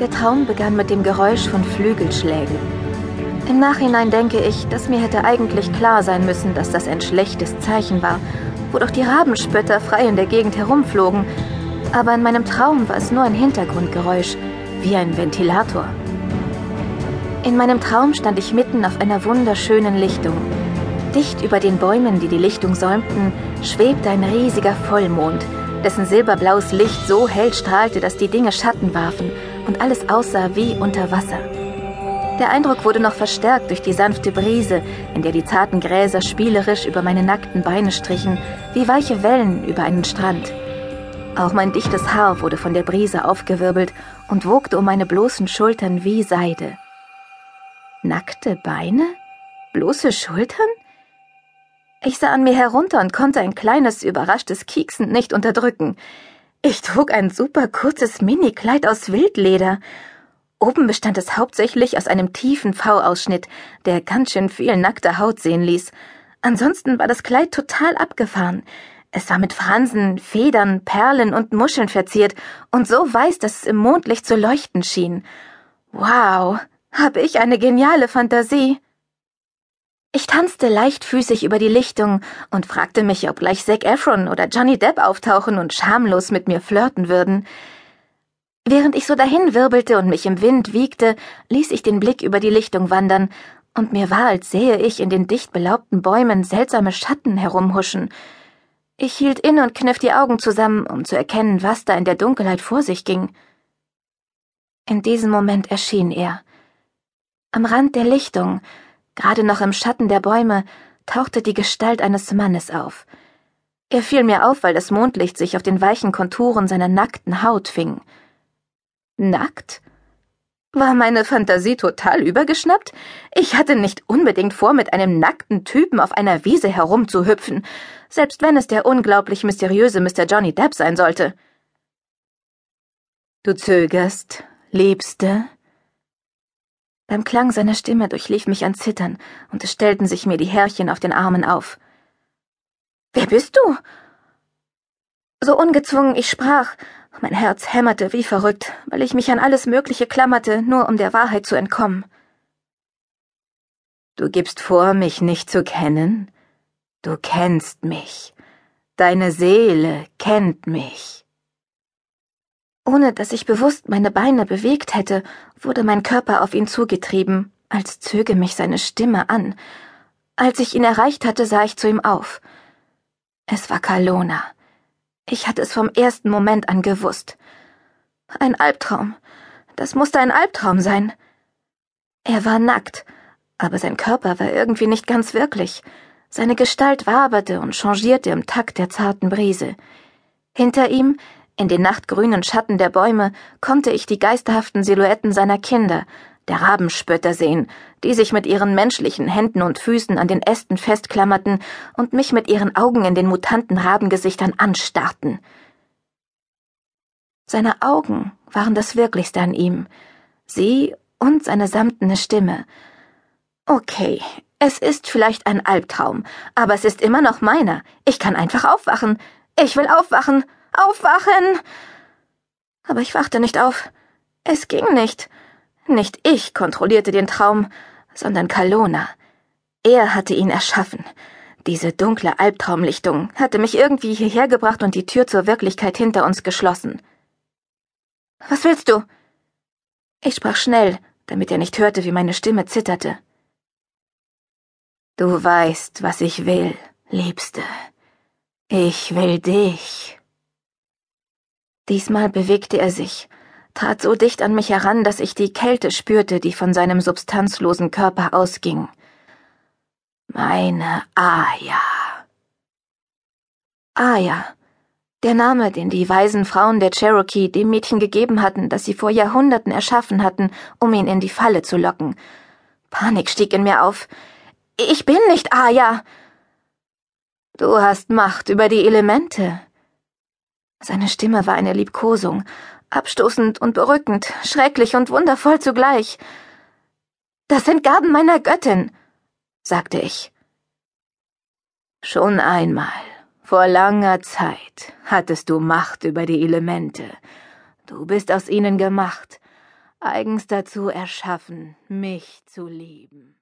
Der Traum begann mit dem Geräusch von Flügelschlägen. Im Nachhinein denke ich, dass mir hätte eigentlich klar sein müssen, dass das ein schlechtes Zeichen war, wo doch die Rabenspötter frei in der Gegend herumflogen. Aber in meinem Traum war es nur ein Hintergrundgeräusch, wie ein Ventilator. In meinem Traum stand ich mitten auf einer wunderschönen Lichtung. Dicht über den Bäumen, die die Lichtung säumten, schwebte ein riesiger Vollmond, dessen silberblaues Licht so hell strahlte, dass die Dinge Schatten warfen und alles aussah wie unter Wasser. Der Eindruck wurde noch verstärkt durch die sanfte Brise, in der die zarten Gräser spielerisch über meine nackten Beine strichen, wie weiche Wellen über einen Strand. Auch mein dichtes Haar wurde von der Brise aufgewirbelt und wogte um meine bloßen Schultern wie Seide. Nackte Beine? Bloße Schultern? Ich sah an mir herunter und konnte ein kleines, überraschtes Kieksen nicht unterdrücken. Ich trug ein super kurzes Minikleid aus Wildleder. Oben bestand es hauptsächlich aus einem tiefen V-Ausschnitt, der ganz schön viel nackte Haut sehen ließ. Ansonsten war das Kleid total abgefahren. Es war mit Fransen, Federn, Perlen und Muscheln verziert und so weiß, dass es im Mondlicht zu leuchten schien. Wow, habe ich eine geniale Fantasie. Ich tanzte leichtfüßig über die Lichtung und fragte mich, ob gleich Zac Efron oder Johnny Depp auftauchen und schamlos mit mir flirten würden. Während ich so dahin wirbelte und mich im Wind wiegte, ließ ich den Blick über die Lichtung wandern, und mir war, als sähe ich in den dicht belaubten Bäumen seltsame Schatten herumhuschen. Ich hielt inne und kniff die Augen zusammen, um zu erkennen, was da in der Dunkelheit vor sich ging. In diesem Moment erschien er. Am Rand der Lichtung, Gerade noch im Schatten der Bäume tauchte die Gestalt eines Mannes auf. Er fiel mir auf, weil das Mondlicht sich auf den weichen Konturen seiner nackten Haut fing. Nackt? War meine Fantasie total übergeschnappt? Ich hatte nicht unbedingt vor, mit einem nackten Typen auf einer Wiese herumzuhüpfen, selbst wenn es der unglaublich mysteriöse Mr. Johnny Depp sein sollte. Du zögerst, Liebste? Beim Klang seiner Stimme durchlief mich ein Zittern, und es stellten sich mir die Härchen auf den Armen auf. Wer bist du? So ungezwungen ich sprach, mein Herz hämmerte wie verrückt, weil ich mich an alles Mögliche klammerte, nur um der Wahrheit zu entkommen. Du gibst vor, mich nicht zu kennen? Du kennst mich. Deine Seele kennt mich. Ohne dass ich bewusst meine Beine bewegt hätte, wurde mein Körper auf ihn zugetrieben, als zöge mich seine Stimme an. Als ich ihn erreicht hatte, sah ich zu ihm auf. Es war Kalona. Ich hatte es vom ersten Moment an gewusst. Ein Albtraum. Das musste ein Albtraum sein. Er war nackt, aber sein Körper war irgendwie nicht ganz wirklich. Seine Gestalt waberte und changierte im Takt der zarten Brise. Hinter ihm in den nachtgrünen Schatten der Bäume konnte ich die geisterhaften Silhouetten seiner Kinder, der Rabenspötter sehen, die sich mit ihren menschlichen Händen und Füßen an den Ästen festklammerten und mich mit ihren Augen in den mutanten Rabengesichtern anstarrten. Seine Augen waren das Wirklichste an ihm, sie und seine samtene Stimme. Okay, es ist vielleicht ein Albtraum, aber es ist immer noch meiner. Ich kann einfach aufwachen. Ich will aufwachen. Aufwachen! Aber ich wachte nicht auf. Es ging nicht. Nicht ich kontrollierte den Traum, sondern Kalona. Er hatte ihn erschaffen. Diese dunkle Albtraumlichtung hatte mich irgendwie hierher gebracht und die Tür zur Wirklichkeit hinter uns geschlossen. Was willst du? Ich sprach schnell, damit er nicht hörte, wie meine Stimme zitterte. Du weißt, was ich will, Liebste. Ich will dich. Diesmal bewegte er sich, trat so dicht an mich heran, dass ich die Kälte spürte, die von seinem substanzlosen Körper ausging. Meine Aya. Aya, der Name, den die weisen Frauen der Cherokee dem Mädchen gegeben hatten, das sie vor Jahrhunderten erschaffen hatten, um ihn in die Falle zu locken. Panik stieg in mir auf. Ich bin nicht Aya. Du hast Macht über die Elemente, seine Stimme war eine Liebkosung, abstoßend und berückend, schrecklich und wundervoll zugleich. Das sind Gaben meiner Göttin, sagte ich. Schon einmal, vor langer Zeit, hattest du Macht über die Elemente. Du bist aus ihnen gemacht, eigens dazu erschaffen, mich zu lieben.